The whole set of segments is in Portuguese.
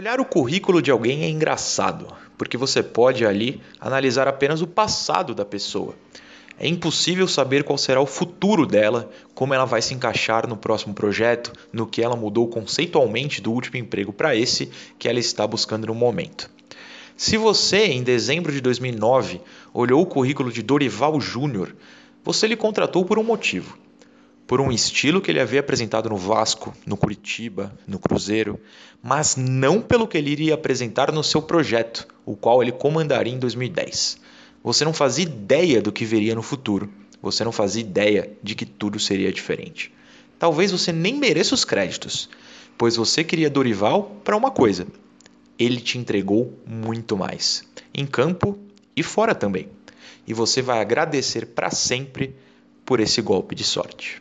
Olhar o currículo de alguém é engraçado, porque você pode ali analisar apenas o passado da pessoa. É impossível saber qual será o futuro dela, como ela vai se encaixar no próximo projeto, no que ela mudou conceitualmente do último emprego para esse que ela está buscando no momento. Se você, em dezembro de 2009, olhou o currículo de Dorival Júnior, você lhe contratou por um motivo por um estilo que ele havia apresentado no Vasco, no Curitiba, no Cruzeiro, mas não pelo que ele iria apresentar no seu projeto, o qual ele comandaria em 2010. Você não fazia ideia do que veria no futuro. Você não fazia ideia de que tudo seria diferente. Talvez você nem mereça os créditos, pois você queria Dorival para uma coisa. Ele te entregou muito mais, em campo e fora também. E você vai agradecer para sempre por esse golpe de sorte.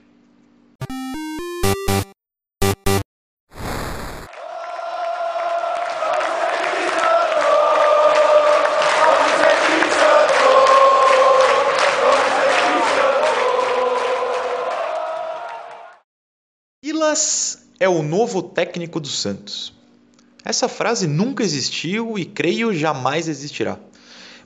Silas é o novo técnico do Santos. Essa frase nunca existiu e creio jamais existirá,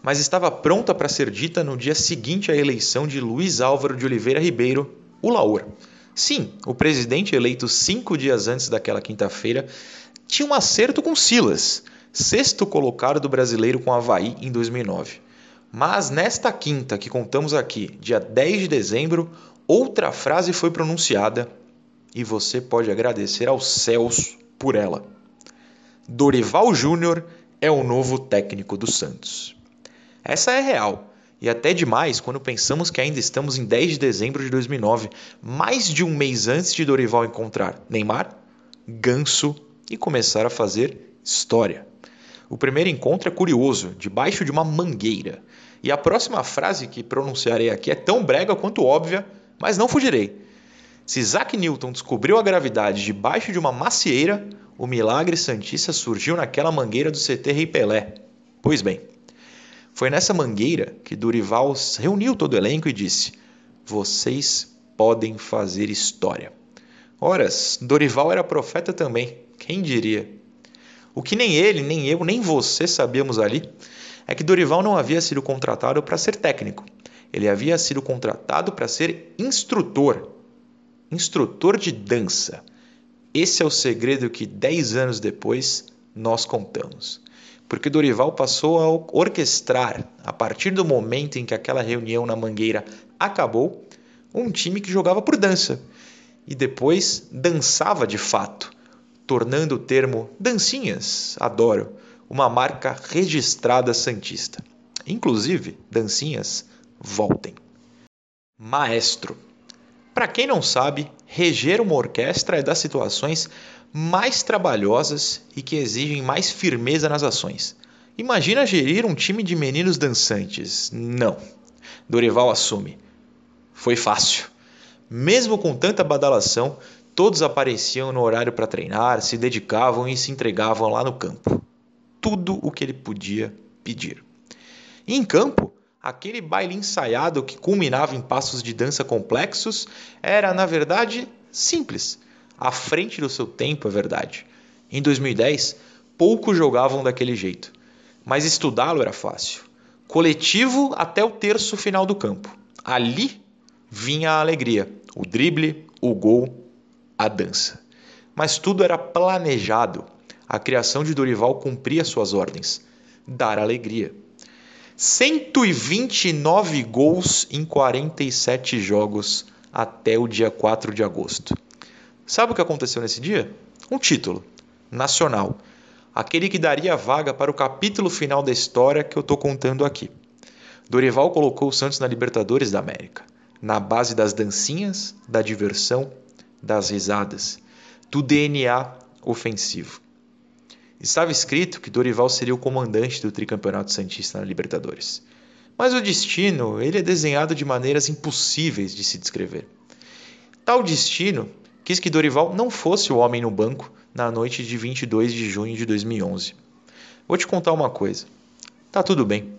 mas estava pronta para ser dita no dia seguinte à eleição de Luiz Álvaro de Oliveira Ribeiro, o Laur. Sim, o presidente eleito cinco dias antes daquela quinta-feira tinha um acerto com Silas, sexto colocado do brasileiro com Havaí em 2009. Mas nesta quinta que contamos aqui, dia 10 de dezembro, outra frase foi pronunciada e você pode agradecer aos céus por ela. Dorival Júnior é o novo técnico do Santos. Essa é real. E até demais quando pensamos que ainda estamos em 10 de dezembro de 2009, mais de um mês antes de Dorival encontrar Neymar, Ganso e começar a fazer história. O primeiro encontro é curioso, debaixo de uma mangueira. E a próxima frase que pronunciarei aqui é tão brega quanto óbvia, mas não fugirei. Se Isaac Newton descobriu a gravidade debaixo de uma macieira, o milagre santista surgiu naquela mangueira do CT Rei Pelé. Pois bem, foi nessa mangueira que Dorival reuniu todo o elenco e disse: Vocês podem fazer história. Horas, Dorival era profeta também, quem diria? O que nem ele, nem eu, nem você sabíamos ali é que Dorival não havia sido contratado para ser técnico. Ele havia sido contratado para ser instrutor instrutor de dança. Esse é o segredo que 10 anos depois nós contamos. Porque Dorival passou a orquestrar, a partir do momento em que aquela reunião na Mangueira acabou, um time que jogava por dança e depois dançava de fato, tornando o termo dancinhas, adoro, uma marca registrada santista. Inclusive, dancinhas, voltem. Maestro. Para quem não sabe, reger uma orquestra é das situações mais trabalhosas e que exigem mais firmeza nas ações. Imagina gerir um time de meninos dançantes. Não. Dorival assume. Foi fácil. Mesmo com tanta badalação, todos apareciam no horário para treinar, se dedicavam e se entregavam lá no campo. Tudo o que ele podia pedir. E em campo, Aquele baile ensaiado que culminava em passos de dança complexos era, na verdade, simples, à frente do seu tempo, é verdade. Em 2010, poucos jogavam daquele jeito, mas estudá-lo era fácil. Coletivo até o terço final do campo. Ali vinha a alegria, o drible, o gol, a dança. Mas tudo era planejado. A criação de Dorival cumpria suas ordens: dar alegria. 129 gols em 47 jogos até o dia 4 de agosto. Sabe o que aconteceu nesse dia? Um título nacional, aquele que daria vaga para o capítulo final da história que eu estou contando aqui. Dorival colocou o Santos na Libertadores da América, na base das dancinhas, da diversão, das risadas, do DNA ofensivo. Estava escrito que Dorival seria o comandante do tricampeonato santista na Libertadores. Mas o destino, ele é desenhado de maneiras impossíveis de se descrever. Tal destino quis que Dorival não fosse o homem no banco na noite de 22 de junho de 2011. Vou te contar uma coisa. Tá tudo bem.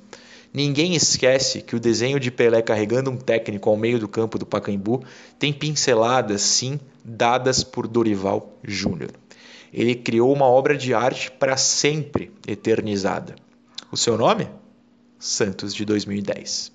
Ninguém esquece que o desenho de Pelé carregando um técnico ao meio do campo do Pacaembu tem pinceladas, sim, dadas por Dorival Júnior. Ele criou uma obra de arte para sempre eternizada. O seu nome? Santos de 2010.